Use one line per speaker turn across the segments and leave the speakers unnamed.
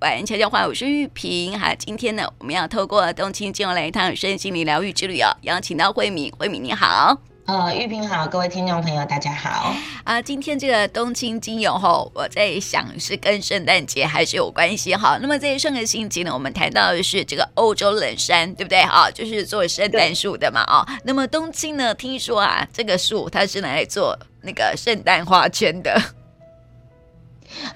玩悄悄话，我是玉萍。哈，今天呢，我们要透过冬青精油来一趟身心灵疗愈之旅哦。邀请到慧敏，慧敏你好。
呃，玉萍好，各位听众朋友大家好。
啊，今天这个冬青精油哈，我在想是跟圣诞节还是有关系哈。那么在上个星期呢，我们谈到的是这个欧洲冷杉，对不对？哈，就是做圣诞树的嘛。哦，那么冬青呢，听说啊，这个树它是拿来做那个圣诞花圈的。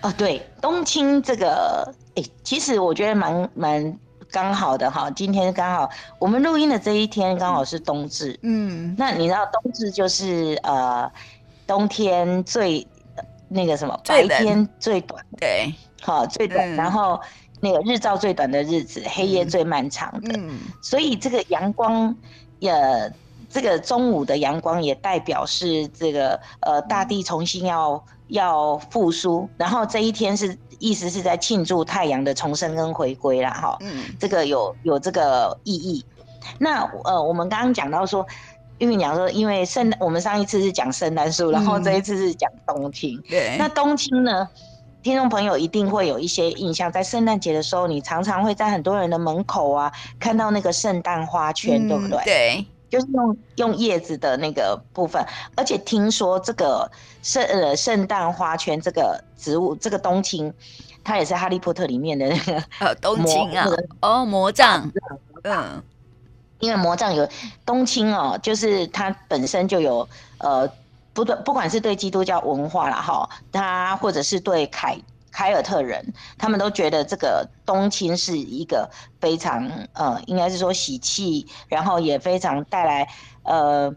哦，对，冬青这个，哎，其实我觉得蛮蛮刚好的哈。今天刚好我们录音的这一天刚好是冬至，嗯，那你知道冬至就是呃冬天最那个什么白天最短，
对，
好最短，然后那个日照最短的日子，黑夜最漫长的，嗯，所以这个阳光也。这个中午的阳光也代表是这个呃大地重新要要复苏，然后这一天是意思是在庆祝太阳的重生跟回归啦哈，嗯，这个有有这个意义。那呃我们刚刚讲到说，因为讲说因为圣诞，我们上一次是讲圣诞树，然后这一次是讲冬青，对，那冬青呢，听众朋友一定会有一些印象，在圣诞节的时候，你常常会在很多人的门口啊看到那个圣诞花圈，对不对？
对。
就是用用叶子的那个部分，而且听说这个圣呃圣诞花圈这个植物，这个冬青，它也是哈利波特里面的那个
呃冬青啊，哦魔杖，嗯，
因为魔杖有冬青哦，就是它本身就有呃不对，不管是对基督教文化啦哈，它或者是对凯。凯尔特人，他们都觉得这个冬青是一个非常呃，应该是说喜气，然后也非常带来呃，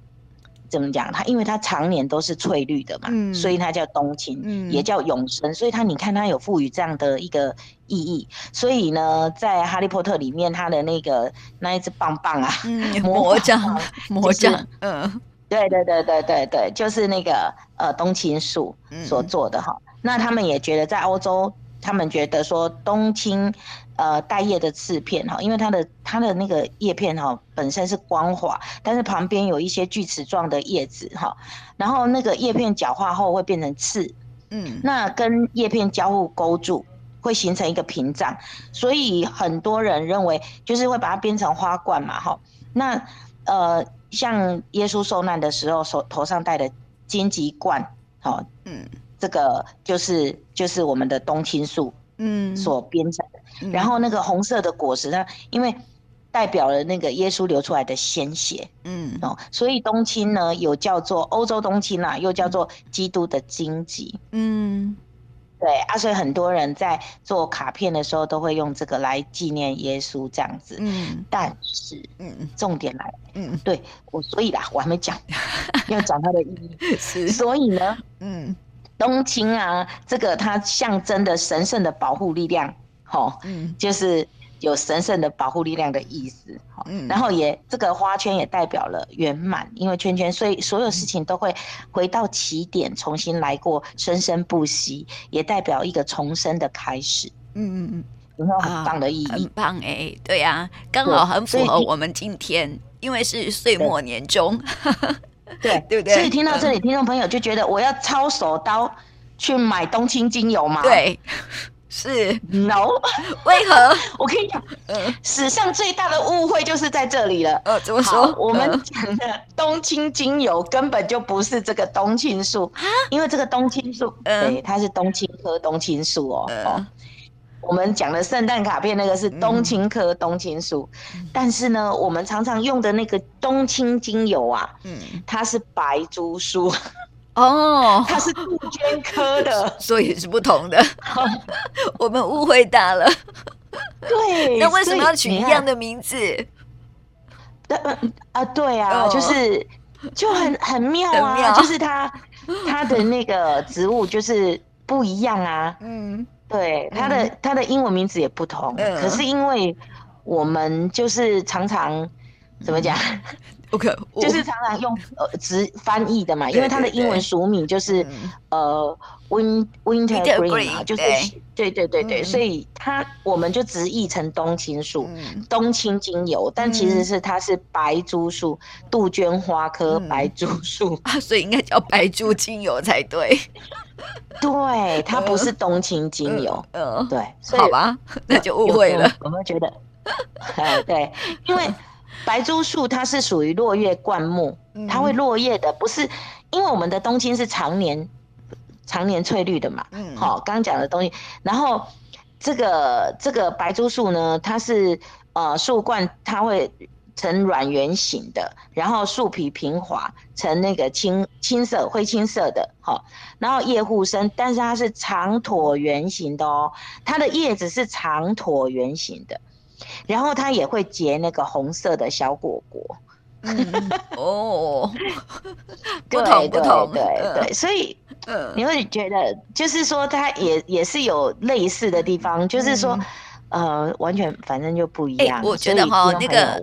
怎么讲？它因为它常年都是翠绿的嘛，嗯、所以它叫冬青，嗯、也叫永生。所以它你看它有赋予这样的一个意义。所以呢，在哈利波特里面，它的那个那一只棒棒啊，
嗯、魔杖，魔杖，嗯，
对对对对对对，就是那个呃冬青树所做的哈。嗯那他们也觉得，在欧洲，他们觉得说冬青，呃，带叶的刺片哈，因为它的它的那个叶片哈本身是光滑，但是旁边有一些锯齿状的叶子哈，然后那个叶片角化后会变成刺，嗯，那跟叶片交互勾住，会形成一个屏障，所以很多人认为就是会把它编成花冠嘛哈。那呃，像耶稣受难的时候手头上戴的荆棘冠，好，嗯。这个就是就是我们的冬青树，嗯，所编成的。嗯、然后那个红色的果实呢，因为代表了那个耶稣流出来的鲜血，嗯。哦，所以冬青呢有叫做欧洲冬青啊，又叫做基督的荆棘，嗯，对啊，所以很多人在做卡片的时候都会用这个来纪念耶稣这样子，嗯，但是，嗯，重点来了，嗯，对我，所以啦，我还没讲，要讲它的意义，是，所以呢，嗯。冬青啊，这个它象征的神圣的保护力量，哦，嗯，就是有神圣的保护力量的意思，嗯，然后也这个花圈也代表了圆满，因为圈圈，所以所有事情都会回到起点，重新来过，生生不息，也代表一个重生的开始，嗯嗯嗯，有没有很棒的意义？
啊、很棒哎、欸，对呀、啊，刚好很符合我们今天，因为是岁末年终。
对对不对？所以听到这里，听众朋友就觉得我要抄手刀去买冬青精油嘛？
对，是
no。为何？我跟你讲，嗯，史上最大的误会就是在这里了。
呃，怎么说？
我们讲的冬青精油根本就不是这个冬青树，因为这个冬青树，对，它是冬青科冬青树哦。哦。我们讲的圣诞卡片那个是冬青科冬青树，嗯、但是呢，我们常常用的那个冬青精油啊，嗯，它是白珠树，哦，它是杜鹃科的，
所以是不同的。我们误会大了。
对，
那为什么要取一样的名字？
啊，对啊，哦、就是就很 很妙啊，妙就是它它的那个植物就是不一样啊，嗯。对，它的它的英文名字也不同，可是因为我们就是常常怎么讲
？OK，
就是常常用呃直翻译的嘛，因为它的英文俗名就是呃 Win Winter Green 嘛，就是对对对对，所以它我们就直译成冬青树、冬青精油，但其实是它是白珠树、杜鹃花科白珠树 啊，
所以应该叫白珠精油才对。
对，它不是冬青精油。
嗯，
对，
好吧，那就误会了。
有没有觉得？哎，对，因为白珠树它是属于落叶灌木，它会落叶的，不是因为我们的冬青是常年常年翠绿的嘛。嗯，好，刚讲的东西，然后这个这个白珠树呢，它是呃树冠，它会。呈软圆形的，然后树皮平滑，呈那个青青色、灰青色的，好，然后叶护生，但是它是长椭圆形的哦，它的叶子是长椭圆形的，然后它也会结那个红色的小果果。
嗯、哦，
不同不同，对对对，所以你会觉得，就是说它也也是有类似的地方，就是说，呃，完全反正就不一样。
欸、我觉得哈，那个。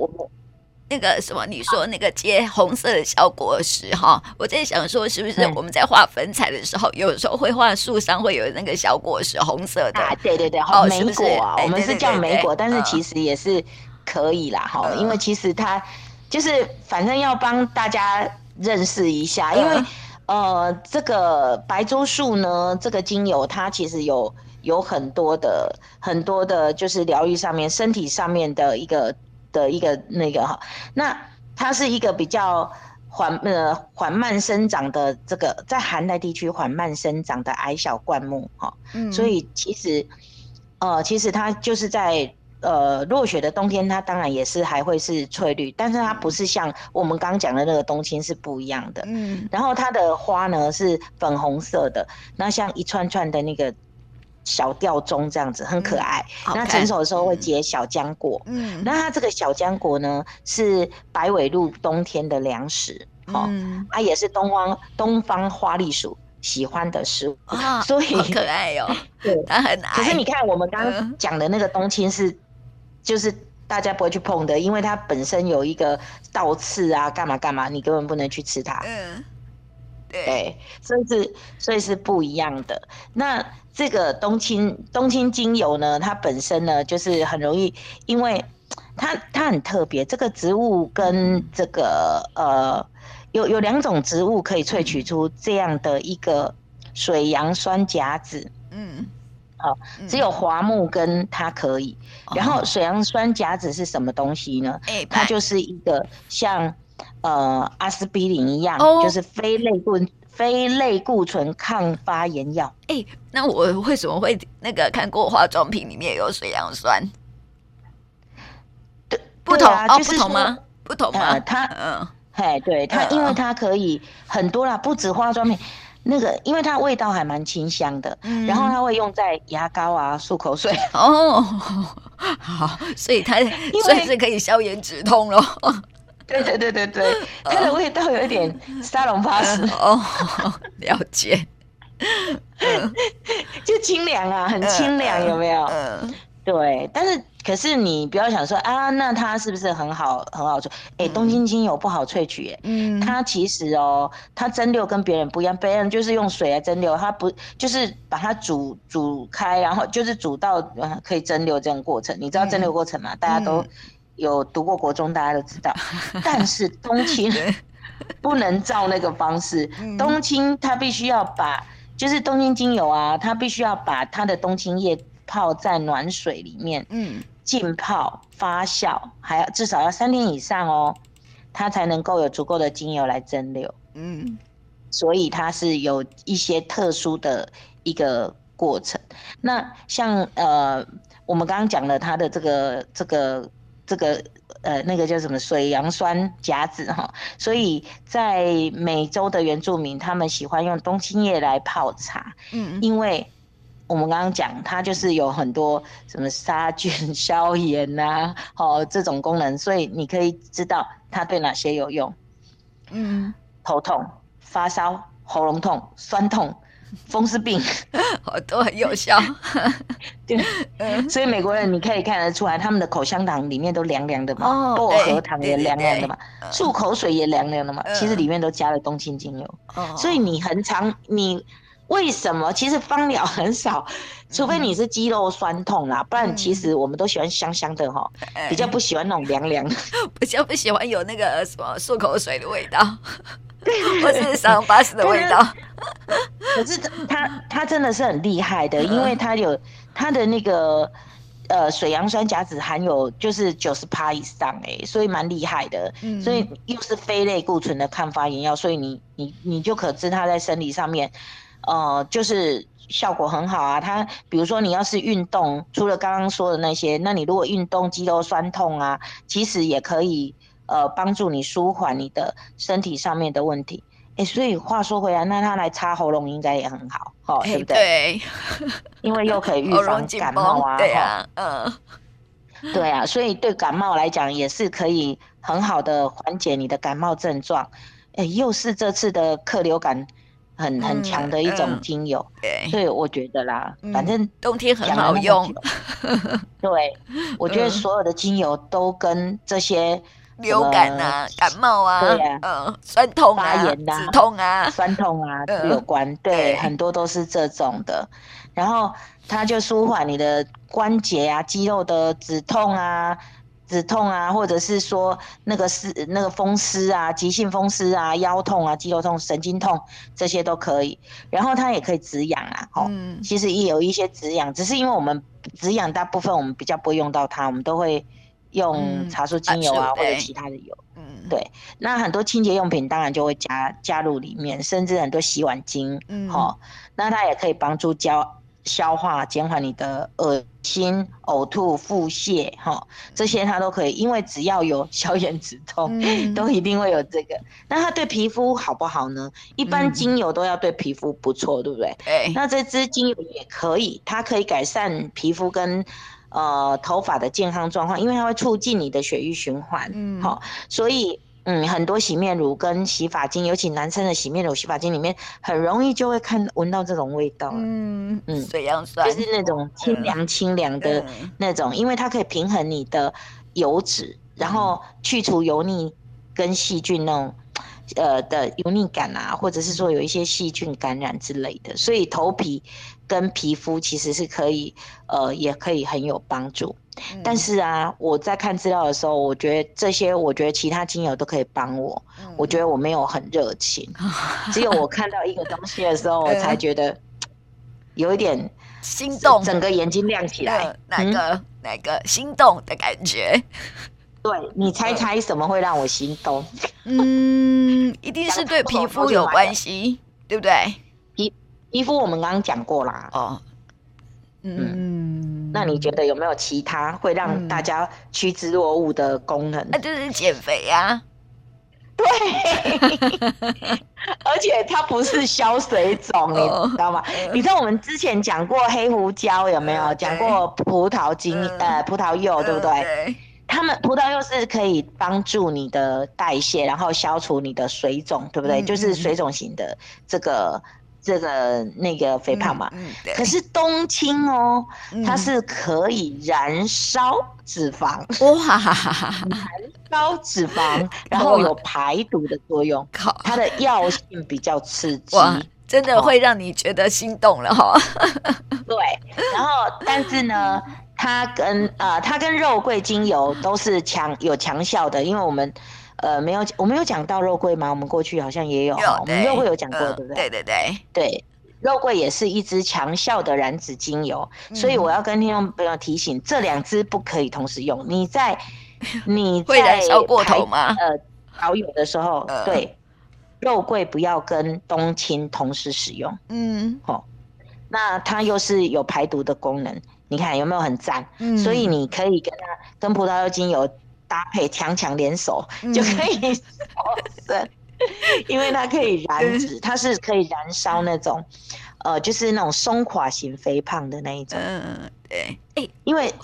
那个什么，你说那个结红色的小果实哈，我在想说，是不是我们在画粉彩的时候，有时候会画树上会有那个小果实红色的？
啊，对对对，好，莓果啊，我们是叫莓果，但是其实也是可以啦，哈，因为其实它就是反正要帮大家认识一下，因为呃，这个白珠树呢，这个精油它其实有有很多的很多的，就是疗愈上面身体上面的一个。的一个那个哈，那它是一个比较缓呃缓慢生长的这个在寒带地区缓慢生长的矮小灌木哈，嗯，所以其实呃其实它就是在呃落雪的冬天，它当然也是还会是翠绿，但是它不是像我们刚讲的那个冬青是不一样的，嗯，然后它的花呢是粉红色的，那像一串串的那个。小吊钟这样子很可爱，嗯、那成熟的时候会结小浆果。嗯，那它这个小浆果呢，是白尾鹿冬天的粮食。哦、嗯，它、啊、也是东方东方花栗鼠喜欢的食物。
啊，
所以
好可爱哟、哦。对，它很爱。
可是你看，我们刚刚讲的那个冬青是，就是大家不会去碰的，因为它本身有一个倒刺啊，干嘛干嘛，你根本不能去吃它。嗯。对，所以是所以是不一样的。那这个冬青冬青精油呢，它本身呢就是很容易，因为它它很特别。这个植物跟这个呃有有两种植物可以萃取出这样的一个水杨酸甲酯。嗯，好，只有桦木跟它可以。然后水杨酸甲酯是什么东西呢？它就是一个像。呃，阿司匹林一样，oh. 就是非类固非类固醇抗发炎药。
哎、欸，那我为什么会那个看过化妆品里面有水杨酸？
对，不同啊，就是、
哦、不同吗？不同吗？
呃、它嗯，嘿，对它，因为它可以很多啦，不止化妆品，那个因为它味道还蛮清香的，嗯、然后它会用在牙膏啊、漱口水。哦，
好，所以它所以是可以消炎止痛咯。
对对对对对，它的味道有一点 沙龙巴斯
哦，了解，
就清凉啊，很清凉，有没有？嗯，对。但是可是你不要想说啊，那它是不是很好很好萃？哎，冬青精油不好萃取，哎，嗯，它其实哦，它蒸馏跟别人不一样，别人就是用水来蒸馏，它不就是把它煮煮开，然后就是煮到可以蒸馏这样过程。你知道蒸馏过程吗？大家都。有读过国中，大家都知道。但是冬青 不能照那个方式，冬青它必须要把，就是冬青精油啊，它必须要把它的冬青叶泡在暖水里面，嗯，浸泡发酵，还要至少要三天以上哦，它才能够有足够的精油来蒸馏，嗯，所以它是有一些特殊的一个过程。那像呃，我们刚刚讲了它的这个这个。这个呃，那个叫什么水杨酸甲酯哈，所以在美洲的原住民，他们喜欢用冬青叶来泡茶，嗯，因为我们刚刚讲，它就是有很多什么杀菌、消炎呐、啊，哦，这种功能，所以你可以知道它对哪些有用，嗯，头痛、发烧、喉咙痛、酸痛。风湿病，
哦，都很有效。
对，所以美国人你可以看得出来，他们的口香糖里面都凉凉的嘛，薄荷糖也凉凉的嘛，漱口水也凉凉的嘛，其实里面都加了冬青精油。所以你很常，你为什么？其实芳疗很少，除非你是肌肉酸痛啦，不然其实我们都喜欢香香的哈，比较不喜欢那种凉凉的，
比较不喜欢有那个什么漱口水的味道。或是桑巴斯的味道。
可是它它真的是很厉害的，因为它有它的那个呃水杨酸甲酯含有就是九十趴以上哎、欸，所以蛮厉害的。嗯、所以又是非类固醇的抗发炎药，所以你你你就可知它在生理上面，呃，就是效果很好啊。它比如说你要是运动，除了刚刚说的那些，那你如果运动肌肉酸痛啊，其实也可以呃帮助你舒缓你的身体上面的问题。哎、欸，所以话说回来，那他来擦喉咙应该也很好，哦，欸、对不对？
对，
因为又可以预防感冒啊，
对啊，嗯，
对啊，所以对感冒来讲也是可以很好的缓解你的感冒症状。哎、欸，又是这次的客流感很很强的一种精油，对、我觉得啦，嗯、反正
冬天很好用。
对，我觉得所有的精油都跟这些。
流感啊，感冒啊，对呀，嗯，酸痛啊，发炎啊，止痛啊，
酸痛啊，都有关，对，很多都是这种的。然后它就舒缓你的关节啊、肌肉的止痛啊、止痛啊，或者是说那个湿、那个风湿啊、急性风湿啊、腰痛啊、肌肉痛、神经痛这些都可以。然后它也可以止痒啊，哦，其实也有一些止痒，只是因为我们止痒大部分我们比较不会用到它，我们都会。用茶树精油啊，或者其他的油，嗯，对。那很多清洁用品当然就会加加入里面，甚至很多洗碗精，嗯，好，那它也可以帮助消消化，减缓你的恶心、呕吐、腹泻，哈，这些它都可以，因为只要有消炎止痛，嗯、都一定会有这个。那它对皮肤好不好呢？一般精油都要对皮肤不错，对不对？对。那这支精油也可以，它可以改善皮肤跟。呃，头发的健康状况，因为它会促进你的血液循环，嗯，好，所以嗯，很多洗面乳跟洗发精，尤其男生的洗面乳、洗发精里面，很容易就会看闻到这种味道，嗯嗯，水杨酸。就是那种清凉清凉的那种，嗯、因为它可以平衡你的油脂，然后去除油腻跟细菌那种。呃的油腻感啊，或者是说有一些细菌感染之类的，所以头皮跟皮肤其实是可以，呃，也可以很有帮助。嗯、但是啊，我在看资料的时候，我觉得这些，我觉得其他精油都可以帮我。嗯、我觉得我没有很热情，只有我看到一个东西的时候，我才觉得有一点
心动，
整个眼睛亮起来。
哪个、嗯、哪个心动的感觉？
对，你猜猜什么会让我心动？
嗯，一定是对皮肤有关系，对不对？
皮皮肤我们刚刚讲过啦。
哦，嗯，
嗯，那你觉得有没有其他会让大家趋之若鹜的功能？
那、嗯啊、就是减肥呀、啊。
对，而且它不是消水肿，你知道吗？你知道我们之前讲过黑胡椒有没有？讲过葡萄精，呃，葡萄柚，对不对？他们葡萄柚是可以帮助你的代谢，然后消除你的水肿，对不对？嗯、就是水肿型的这个这个那个肥胖嘛。嗯嗯、可是冬青哦，嗯、它是可以燃烧脂肪，哇，燃烧脂肪，然后有排毒的作用。靠，它的药性比较刺激，
真的会让你觉得心动了哈。
对，然后但是呢？它跟呃，它跟肉桂精油都是强有强效的，因为我们呃没有我们有讲到肉桂吗？我们过去好像也有，有我们肉桂有讲过，呃、对不对？
对对对
对，肉桂也是一支强效的燃脂精油，嗯、所以我要跟听众朋友提醒，这两支不可以同时用。你在 你在
会燃烧过头吗？
呃，调油的时候，呃、对，肉桂不要跟冬青同时使用。嗯，好、哦，那它又是有排毒的功能。你看有没有很赞？嗯，所以你可以跟它跟葡萄柚精油搭配，强强联手，嗯、就可以瘦 因为它可以燃脂，它是可以燃烧那种，呃，就是那种松垮型肥胖的那一种。嗯，对。哎，因为，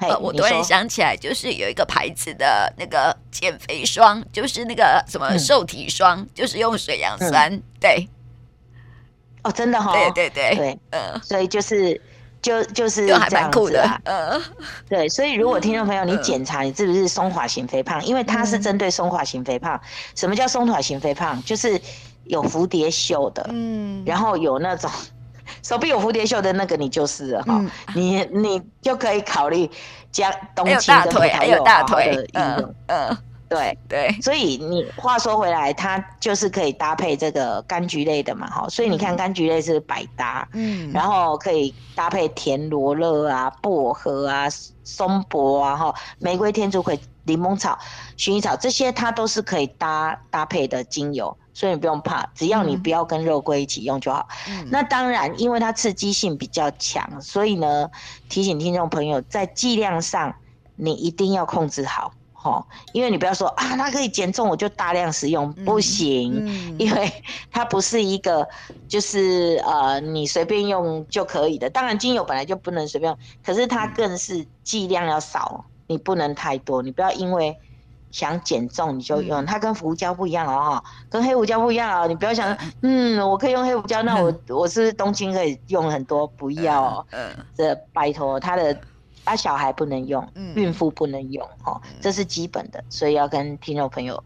呃，我突然想起来，就是有一个牌子的那个减肥霜，就是那个什么瘦体霜，嗯、就是用水杨酸。嗯、对。
哦，真的哈、哦。
对对对。
对，嗯，所以就是。就就是这样子啊，嗯，对，所以如果听众朋友你检查你是不是松垮型肥胖，因为它是针对松垮型肥胖。什么叫松垮型肥胖？就是有蝴蝶袖的，嗯，然后有那种手臂有蝴蝶袖的那个，你就是了哈，你你就可以考虑将冬青跟葡萄柚好好的运用，嗯，对。对，所以你话说回来，它就是可以搭配这个柑橘类的嘛，哈，所以你看柑橘类是百搭，嗯，然后可以搭配甜罗勒啊、薄荷啊、松柏啊、哈玫瑰、天竺葵、柠檬草、薰衣草这些，它都是可以搭搭配的精油，所以你不用怕，只要你不要跟肉桂一起用就好。嗯，那当然，因为它刺激性比较强，所以呢，提醒听众朋友在剂量上你一定要控制好。哦，因为你不要说啊，它可以减重，我就大量使用，不行，因为它不是一个就是呃你随便用就可以的。当然，精油本来就不能随便用，可是它更是剂量要少，你不能太多。你不要因为想减重你就用，嗯、它跟胡椒不一样哦，跟黑胡椒不一样哦。你不要想，嗯，我可以用黑胡椒，那我 我是不是冬青可以用很多？不要哦，嗯，这拜托它的。啊，小孩不能用，孕妇不能用，哦，这是基本的，所以要跟听众朋友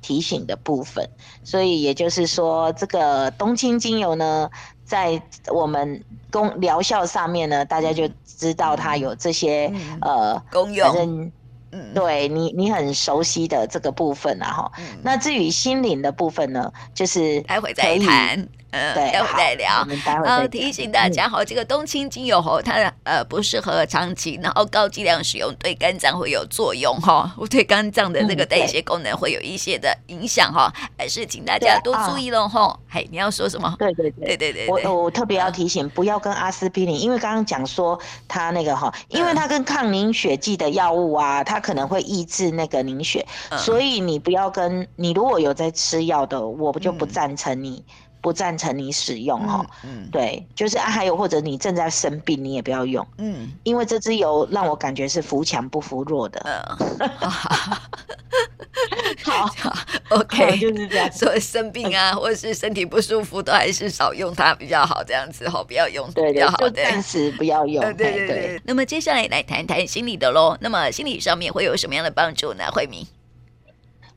提醒的部分。所以也就是说，这个冬青精油呢，在我们功疗效上面呢，大家就知道它有这些呃功用，反正对你你很熟悉的这个部分啊，哈。那至于心灵的部分呢，就是
待会再谈。嗯，对，待会再聊。然后提醒大家，哈，这个冬青精油，哈，它呃不适合长期，然后高剂量使用，对肝脏会有作用，哈，对肝脏的那个代谢功能会有一些的影响，哈，还是请大家多注意喽，哈。嘿，你要说什么？
对对对对对，我我特别要提醒，不要跟阿司匹林，因为刚刚讲说它那个哈，因为它跟抗凝血剂的药物啊，它可能会抑制那个凝血，所以你不要跟你如果有在吃药的，我就不赞成你。不赞成你使用哈，嗯，对，就是啊，还有或者你正在生病，你也不要用，嗯，因为这支油让我感觉是扶强不扶弱的，嗯，好，
OK，
就是这样，
所以生病啊，或者是身体不舒服，都还是少用它比较好，这样子哈，不要用，
对，
比较好，
的。暂时不要用，
对对对。那么接下来来谈谈心理的喽，那么心理上面会有什么样的帮助呢？慧敏？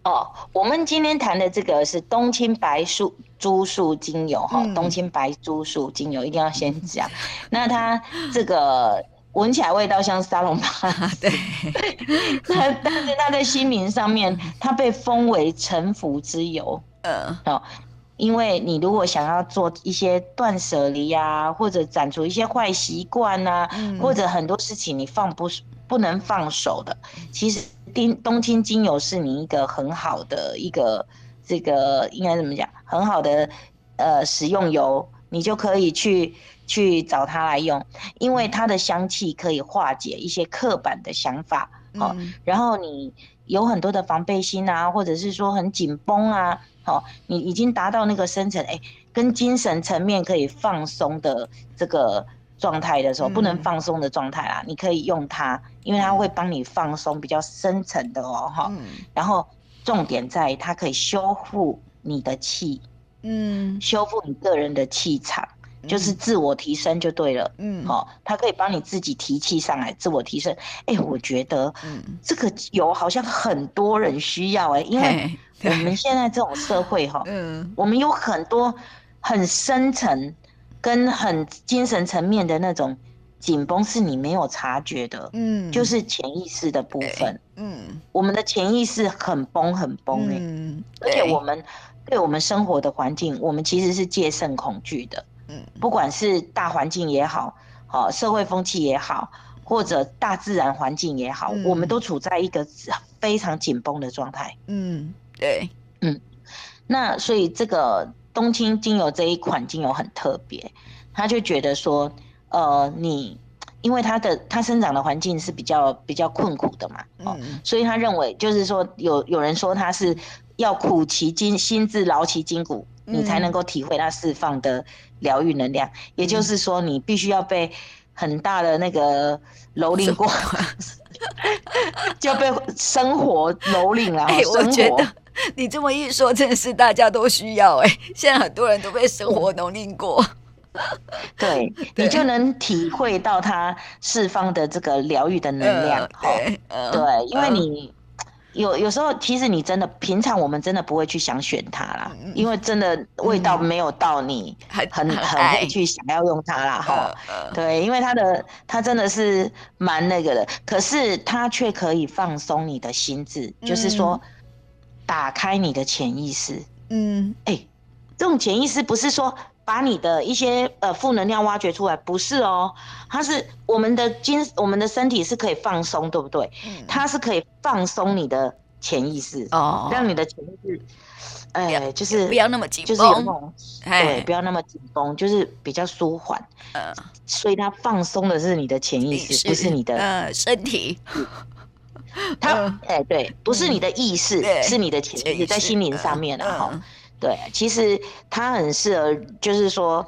哦，我们今天谈的这个是冬青白树。珠树精油哈，冬青白珠树精油一定要先讲。嗯、那它这个闻起来味道像沙龙巴，对。那但是它在心灵上面，它被封为臣服之油。嗯。哦，因为你如果想要做一些断舍离啊，或者斩除一些坏习惯啊，嗯、或者很多事情你放不不能放手的，其实冬冬青精油是你一个很好的一个。这个应该怎么讲？很好的呃食用油，你就可以去去找它来用，因为它的香气可以化解一些刻板的想法，好、嗯哦，然后你有很多的防备心啊，或者是说很紧绷啊，好、哦，你已经达到那个深层哎，跟精神层面可以放松的这个状态的时候，嗯、不能放松的状态啦，你可以用它，因为它会帮你放松比较深层的哦，哈、嗯，然后。重点在它可以修复你的气，嗯，修复你个人的气场，嗯、就是自我提升就对了，嗯，好、哦，它可以帮你自己提气上来，自我提升。哎、欸，我觉得，嗯，这个油好像很多人需要、欸，哎，因为我们现在这种社会哈，嗯，我们有很多很深层跟很精神层面的那种。紧绷是你没有察觉的，嗯，就是潜意识的部分，嗯，我们的潜意识很绷很绷哎，嗯，而且我们对我们生活的环境，我们其实是戒慎恐惧的，嗯，不管是大环境也好，好社会风气也好，或者大自然环境也好，我们都处在一个非常紧绷的状态，嗯，对，嗯，那所以这个冬青精油这一款精油很特别，他就觉得说。呃，你因为它的它生长的环境是比较比较困苦的嘛，哦，嗯、所以他认为就是说有有人说他是要苦其筋心志劳其筋骨，嗯、你才能够体会它释放的疗愈能量。嗯、也就是说，你必须要被很大的那个蹂躏过，就被生活蹂躏了。哎，
我觉得你这么一说，真的是大家都需要哎、欸。现在很多人都被生活蹂躏过。
对，你就能体会到它释放的这个疗愈的能量。对，对，因为你有有时候，其实你真的平常我们真的不会去想选它啦，因为真的味道没有到你很很很会去想要用它啦。哈，对，因为它的它真的是蛮那个的，可是它却可以放松你的心智，就是说。打开你的潜意识。
嗯，
哎、欸，这种潜意识不是说把你的一些呃负能量挖掘出来，不是哦，它是我们的精，我们的身体是可以放松，对不对？嗯，它是可以放松你的潜意识哦，让你的潜意识，哎、呃，就是
不要那么紧绷，
就是有那种对，不要那么紧绷，就是比较舒缓。呃，所以它放松的是你的潜意识，不是你的
呃身体。
它哎、欸，对，不是你的意识，嗯、是你的潜意识在心灵上面的哈、嗯。对，其实它很适合，就是说，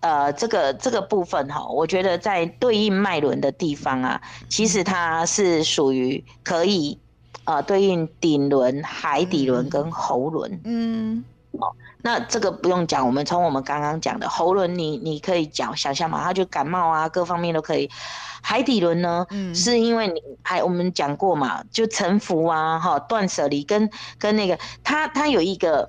呃，这个这个部分哈，我觉得在对应脉轮的地方啊，其实它是属于可以呃对应顶轮、海底轮跟喉轮。嗯，哦，那这个不用讲，我们从我们刚刚讲的喉轮，你你可以讲想象嘛，它就感冒啊，各方面都可以。海底轮呢，嗯，是因为你还我们讲过嘛，就沉浮啊，哈，断舍离跟跟那个，它它有一个，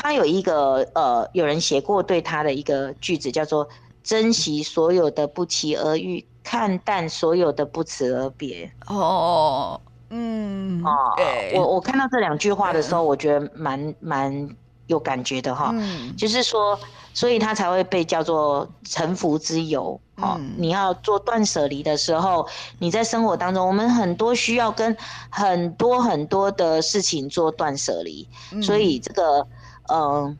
他有一个呃，有人写过对他的一个句子，叫做珍惜所有的不期而遇，看淡所有的不辞而别。
哦，嗯，
哦，对，我我看到这两句话的时候，我觉得蛮蛮有感觉的哈，嗯，就是说。所以他才会被叫做臣服之友。哦、嗯，你要做断舍离的时候，你在生活当中，我们很多需要跟很多很多的事情做断舍离，嗯，所以这个，嗯、呃，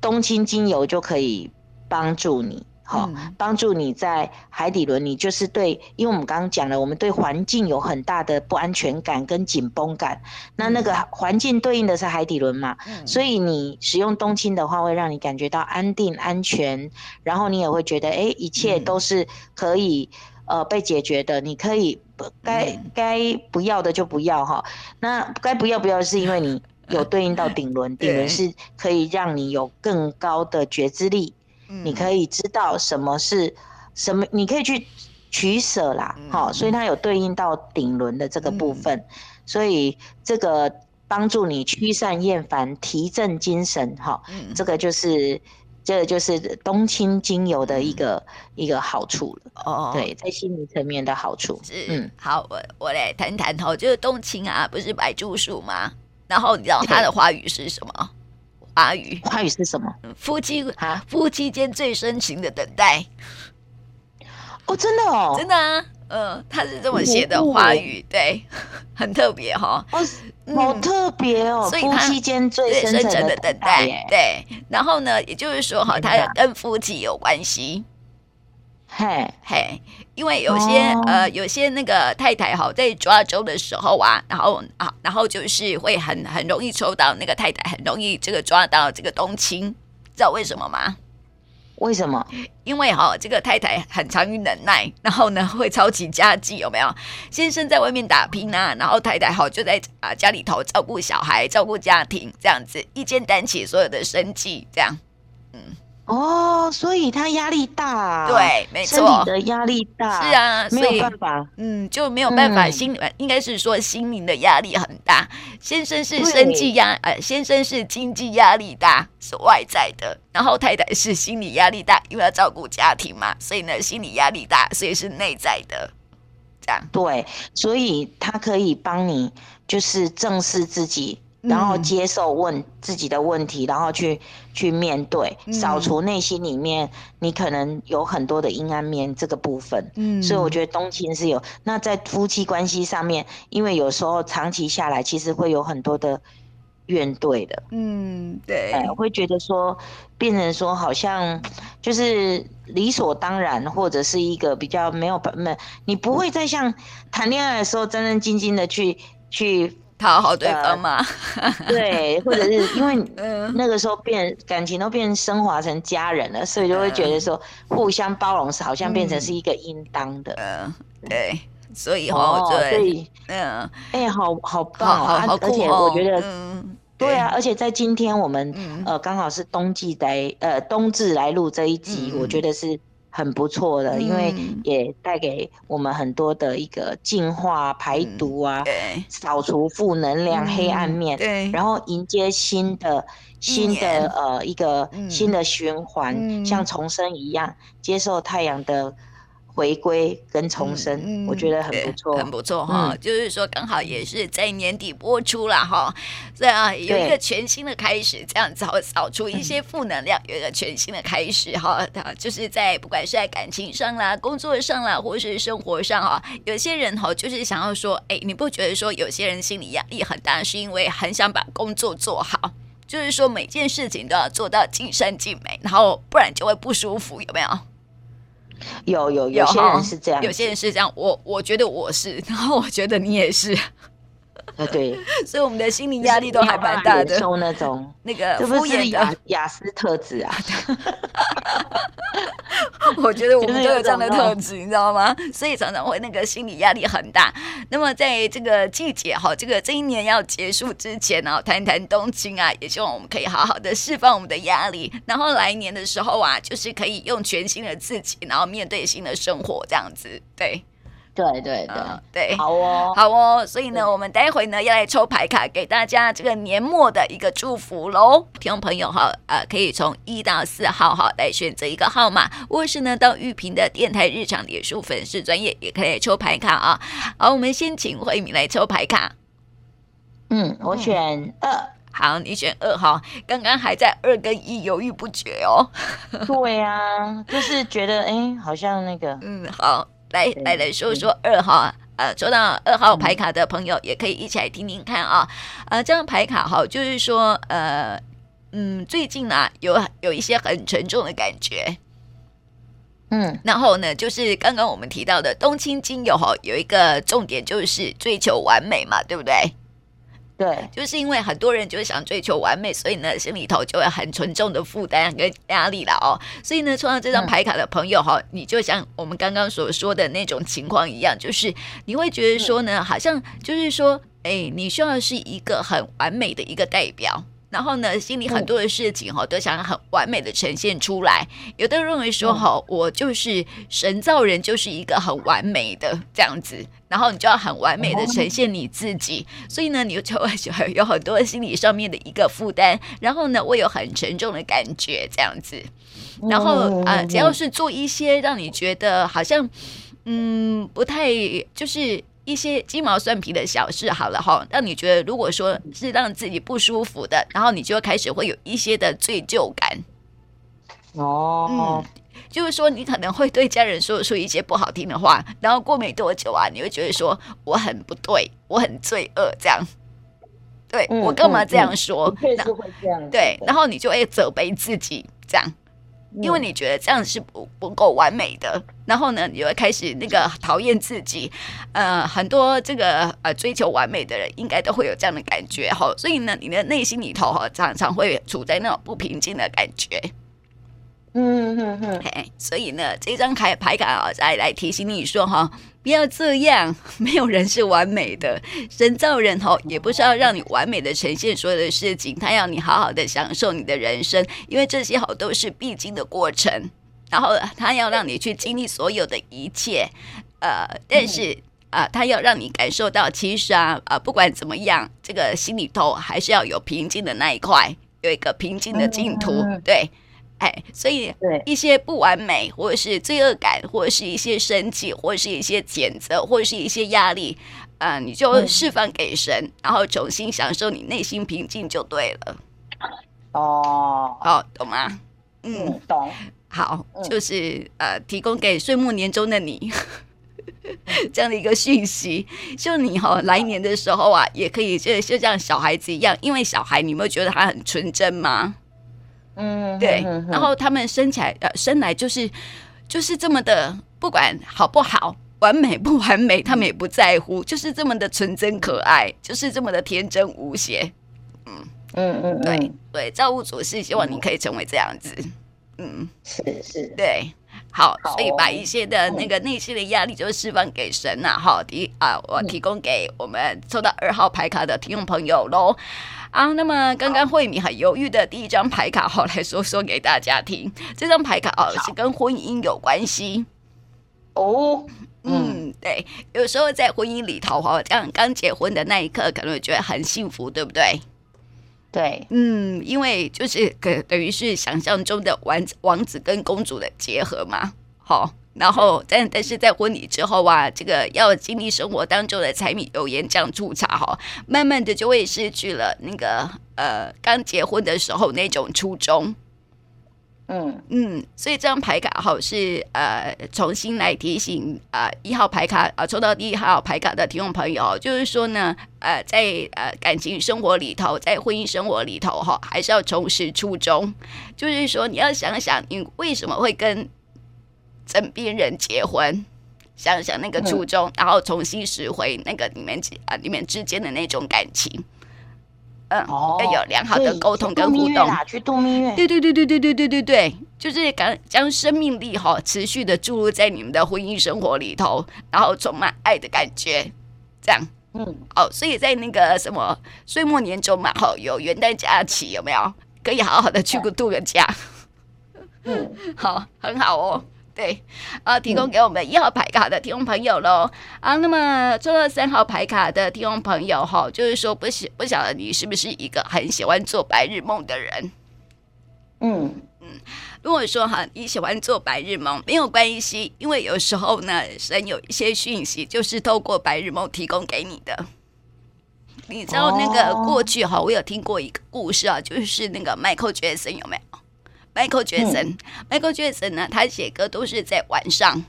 冬青精油就可以帮助你。好，帮助你在海底轮，你就是对，因为我们刚刚讲了，我们对环境有很大的不安全感跟紧绷感，那那个环境对应的是海底轮嘛，所以你使用冬青的话，会让你感觉到安定、安全，然后你也会觉得，哎，一切都是可以呃被解决的，你可以该该不要的就不要哈，那该不要不要是因为你有对应到顶轮，顶轮是可以让你有更高的觉知力。你可以知道什么是什么，你可以去取舍啦，好、嗯，所以它有对应到顶轮的这个部分，嗯、所以这个帮助你驱散厌烦、提振精神，哈、嗯，这个就是这个就是冬青精油的一个、嗯、一个好处了。哦，对，在心理层面的好处。
是，嗯，好，我我来谈谈哦，就是冬青啊，不是白术树吗？然后你知道他的花语是什么？花语，
花语是什么？
夫妻啊，夫妻间最深情的等待。
哦，真的哦，
真的啊，嗯，他是这么写的花语，对，很特别哈。
哦，好特别哦，所以夫妻间最深沉的等待，
对。然后呢，也就是说哈，他跟夫妻有关系。
嘿，
嘿，因为有些、oh. 呃，有些那个太太哈，在抓周的时候啊，然后啊，然后就是会很很容易抽到那个太太，很容易这个抓到这个冬青，知道为什么吗？
为什么？
因为哈，这个太太很长于忍耐，然后呢会操起家计，有没有？先生在外面打拼啊，然后太太好就在啊家里头照顾小孩、照顾家庭，这样子一肩担起所有的生计，这样，嗯。
哦，所以他压力大，啊，
对，没错，
身体的压力大，
是啊，
没有办法，
嗯，就没有办法，心里、嗯、应该是说心灵的压力很大。先生是生计压，呃，先生是经济压力大，是外在的，然后太太是心理压力大，因为要照顾家庭嘛，所以呢，心理压力大，所以是内在的，这样。对，
所以他可以帮你，就是正视自己。然后接受问自己的问题，嗯、然后去去面对，扫除内心里面你可能有很多的阴暗面这个部分。嗯，所以我觉得冬青是有。那在夫妻关系上面，因为有时候长期下来，其实会有很多的怨怼的。
嗯，对，
我会觉得说，变成说好像就是理所当然，或者是一个比较没有办法，你不会再像谈恋爱的时候战战兢兢的去去。
讨好对方嘛、
呃，对，或者是因为 那个时候变感情都变升华成家人了，所以就会觉得说互相包容是好像变成是一个应当的，
嗯，对，所以哦，对，嗯，
哎、欸，好好棒啊，而且我觉得，嗯，对啊，而且在今天我们呃刚好是冬季来呃冬至来录这一集，我觉得是。很不错的，因为也带给我们很多的一个净化、排毒啊，扫除负能量、黑暗面，对，然后迎接新的、新的呃一个新的循环，像重生一样，接受太阳的回归跟重生，我觉得很不错，
很不错哈。嗯、就是说，刚好也是在年底播出了哈，这样有一个全新的开始，这样子好扫除一些负能量，有一个全新的开始哈。就是在不管是在感情上啦、工作上啦，或是生活上啊，有些人哈就是想要说，哎，你不觉得说有些人心理压力很大，是因为很想把工作做好，就是说每件事情都要做到尽善尽美，然后不然就会不舒服，有没有？
有有有些人是这样，
有些人是这样，我我觉得我是，然后我觉得你也是。
呃，对，
所以我们的心理压力都还蛮大的，
受那种
那个敷衍的
亚亚斯特质啊。
我觉得我们都有这样的特质，你知道吗？所以常常会那个心理压力很大。那么在这个季节哈，这个这一年要结束之前呢，谈谈冬青啊，也希望我们可以好好的释放我们的压力，然后来年的时候啊，就是可以用全新的自己，然后面对新的生活，这样子，对。
对对对、嗯、
对，
好哦，
好哦，所以呢，我们待会呢要来抽牌卡，给大家这个年末的一个祝福喽。听众朋友哈，呃，可以从一到四号哈来选择一个号码，或是呢到玉屏的电台日常脸书粉丝专业也可以抽牌卡啊。好，我们先请慧敏来抽牌卡。
嗯，我选二。
好，你选二号。刚刚还在二跟一犹豫不决哦。
对呀、啊，就是觉得哎，好像那个，
嗯，好。来来来说说二号，呃，抽到二号牌卡的朋友也可以一起来听听看啊，呃，这张牌卡哈，就是说，呃，嗯，最近呢有有一些很沉重的感觉，嗯，然后呢，就是刚刚我们提到的冬青精油哈，有一个重点就是追求完美嘛，对不对？
对，
就是因为很多人就是想追求完美，所以呢，心里头就会很沉重的负担跟压力了哦。所以呢，抽到这张牌卡的朋友哈，嗯、你就像我们刚刚所说的那种情况一样，就是你会觉得说呢，嗯、好像就是说，哎，你需要是一个很完美的一个代表。然后呢，心里很多的事情哈，都想很完美的呈现出来。有的人认为说哈，我就是神造人，就是一个很完美的这样子。然后你就要很完美的呈现你自己，所以呢，你就会有很多心理上面的一个负担。然后呢，我有很沉重的感觉这样子。然后啊，只要是做一些让你觉得好像嗯不太就是。一些鸡毛蒜皮的小事，好了哈，让你觉得如果说是让自己不舒服的，然后你就开始会有一些的罪疚感。
哦，
嗯，就是说你可能会对家人说出一些不好听的话，然后过没多久啊，你会觉得说我很不对，我很罪恶这样。对，嗯，我干嘛这样说？
确实会这样。
对，然后你就会责备自己这样。因为你觉得这样是不不够完美的，然后呢，你就会开始那个讨厌自己。呃，很多这个呃追求完美的人，应该都会有这样的感觉哈。所以呢，你的内心里头哈，常常会处在那种不平静的感觉。
嗯嗯嗯。
嘿，所以呢，这张牌牌卡啊，再来提醒你说哈。不要这样，没有人是完美的。人造人哦，也不是要让你完美的呈现所有的事情，他要你好好的享受你的人生，因为这些好都是必经的过程。然后他要让你去经历所有的一切，呃，但是啊、呃，他要让你感受到，其实啊，啊，不管怎么样，这个心里头还是要有平静的那一块，有一个平静的净土，对。哎，所以一些不完美，或者是罪恶感，或者是一些生气，或者是一些谴责，或者是一些压力，啊、呃，你就释放给神，嗯、然后重新享受你内心平静就对了。
哦，
好，懂吗？
嗯，嗯懂。
好，就是呃，提供给岁末年终的你 这样的一个讯息，就你哈、哦，来年的时候啊，也可以就就像小孩子一样，因为小孩，你有没有觉得他很纯真吗？嗯，对，然后他们生起来，呃，生来就是就是这么的，不管好不好，完美不完美，他们也不在乎，就是这么的纯真可爱，就是这么的天真无邪。嗯嗯嗯，对对，造物主是希望你可以成为这样子。嗯，
是是，
对，好，所以把一些的那个内心的压力就释放给神呐，好，提啊，我提供给我们抽到二号牌卡的听众朋友喽。啊，那么刚刚慧敏很犹豫的第一张牌卡，好，来说说给大家听。这张牌卡哦，是跟婚姻有关系。
哦，
嗯，对，有时候在婚姻里头哈，这样刚结婚的那一刻，可能会觉得很幸福，对不对？
对，
嗯，因为就是可等于是想象中的王王子跟公主的结合嘛，好。然后但但是在婚礼之后啊，这个要经历生活当中的柴米油盐酱醋茶哈，慢慢的就会失去了那个呃刚结婚的时候那种初衷。
嗯
嗯，所以这张牌卡哈是呃重新来提醒啊一号牌卡啊抽到第一号牌卡的听众朋友，就是说呢呃在呃感情生活里头，在婚姻生活里头哈，还是要重拾初衷，就是说你要想想你为什么会跟枕边人结婚，想想那个初衷，然后重新拾回那个你们啊你们之间的那种感情。嗯，
哦、
要有良好的沟通跟互动。
去度蜜月，
对对对对对对对对对，就是将将生命力哈持续的注入在你们的婚姻生活里头，然后充满爱的感觉，这样。
嗯，
哦，所以在那个什么岁末年终嘛，哈，有元旦假期有没有？可以好好的去个度个假。
嗯，
好，很好哦。对，啊，提供给我们一号牌卡的听众朋友喽。啊，那么抽到三号牌卡的听众朋友哈，就是说不晓不晓得你是不是一个很喜欢做白日梦的人？
嗯
嗯，如果说哈你喜欢做白日梦没有关系，因为有时候呢，神有一些讯息就是透过白日梦提供给你的。你知道那个过去哈，我有听过一个故事啊，就是那个 Michael Jackson 有没有？Michael Jackson，Michael Jackson 呢，他写歌都是在晚上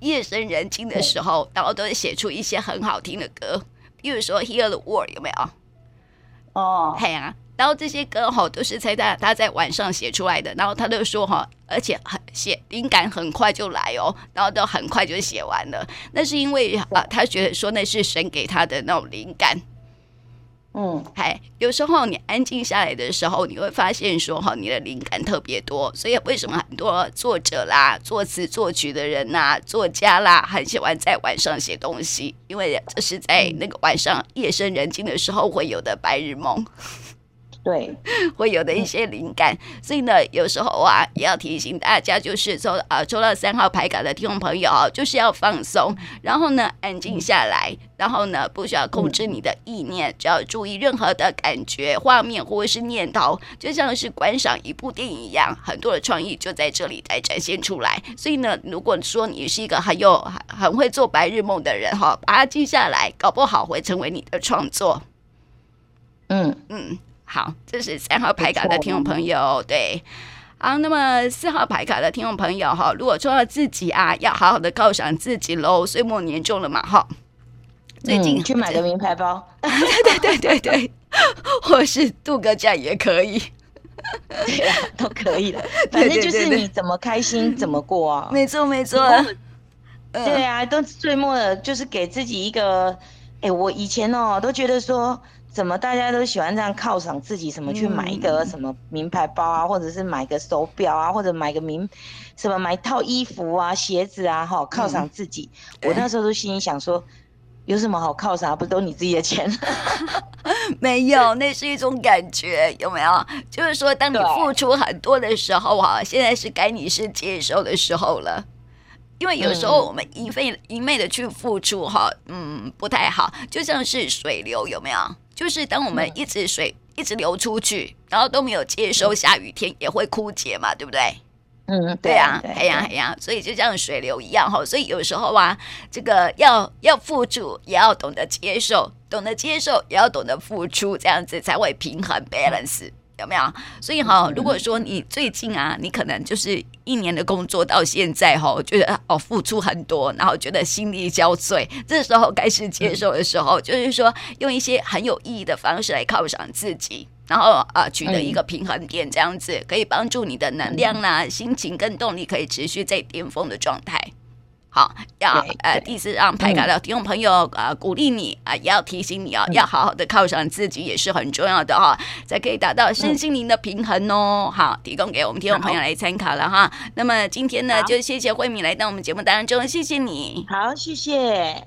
夜深人静的时候，然后都会写出一些很好听的歌，比如说《Hear the World》有没有？
哦，
嘿啊，然后这些歌哈都是在他他在晚上写出来的，然后他就说哈，而且很写灵感很快就来哦，然后都很快就写完了。那是因为啊，他觉得说那是神给他的那种灵感。
嗯，
嗨，有时候你安静下来的时候，你会发现说哈，你的灵感特别多。所以为什么很多作者啦、作词作曲的人呐、作家啦，很喜欢在晚上写东西，因为这是在那个晚上夜深人静的时候会有的白日梦。
对，
会有的一些灵感，所以呢，有时候啊，也要提醒大家，就是说啊，抽到三号牌卡的听众朋友啊，就是要放松，然后呢，安静下来，然后呢，不需要控制你的意念，只要注意任何的感觉、画面或者是念头，就像是观赏一部电影一样，很多的创意就在这里来展现出来。所以呢，如果说你是一个很有很会做白日梦的人哈，把它记下来，搞不好会成为你的创作。
嗯
嗯。好，这是三号牌卡的听众朋友，对，好，那么四号牌卡的听众朋友哈，如果说到自己啊，要好好的犒赏自己喽，岁末年终了嘛哈，最近、
嗯、去买个名牌包，
对对对对对，或是度个假也可以，
对啊，都可以了，反正就是你怎么开心怎么过啊，
没错没错，
对啊，都岁末了，就是给自己一个，哎，我以前哦都觉得说。怎么大家都喜欢这样犒赏自己？什么去买一个什么名牌包啊，或者是买个手表啊，或者买个名什么买套衣服啊、鞋子啊，哈，犒赏自己。我那时候都心里想说，有什么好犒赏？不都你自己的钱？
没有，那是一种感觉，有没有？就是说，当你付出很多的时候，哈，现在是该你是接受的时候了。因为有时候我们一味一昧的去付出，哈，嗯，不太好，就像是水流，有没有？就是当我们一直水一直流出去，然后都没有接收，下雨天也会枯竭嘛，对不对？
嗯，
对啊，哎呀，哎呀，所以就像水流一样哈。所以有时候啊，这个要要付出，也要懂得接受，懂得接受，也要懂得付出，这样子才会平衡 balance。有没有？所以哈，如果说你最近啊，你可能就是一年的工作到现在哈，觉得哦付出很多，然后觉得心力交瘁，这时候开始接受的时候，就是说用一些很有意义的方式来犒赏自己，然后啊取得一个平衡点，这样子可以帮助你的能量啦、心情跟动力可以持续在巅峰的状态。好，要呃，第四让排卡的听众朋友啊、呃，鼓励你啊、呃，也要提醒你啊，要好好的犒赏自己也是很重要的哈，才可以达到身心灵的平衡哦。好，提供给我们听众朋友来参考了哈。那么今天呢，就谢谢慧敏来到我们节目当中，谢谢你。
好，谢谢。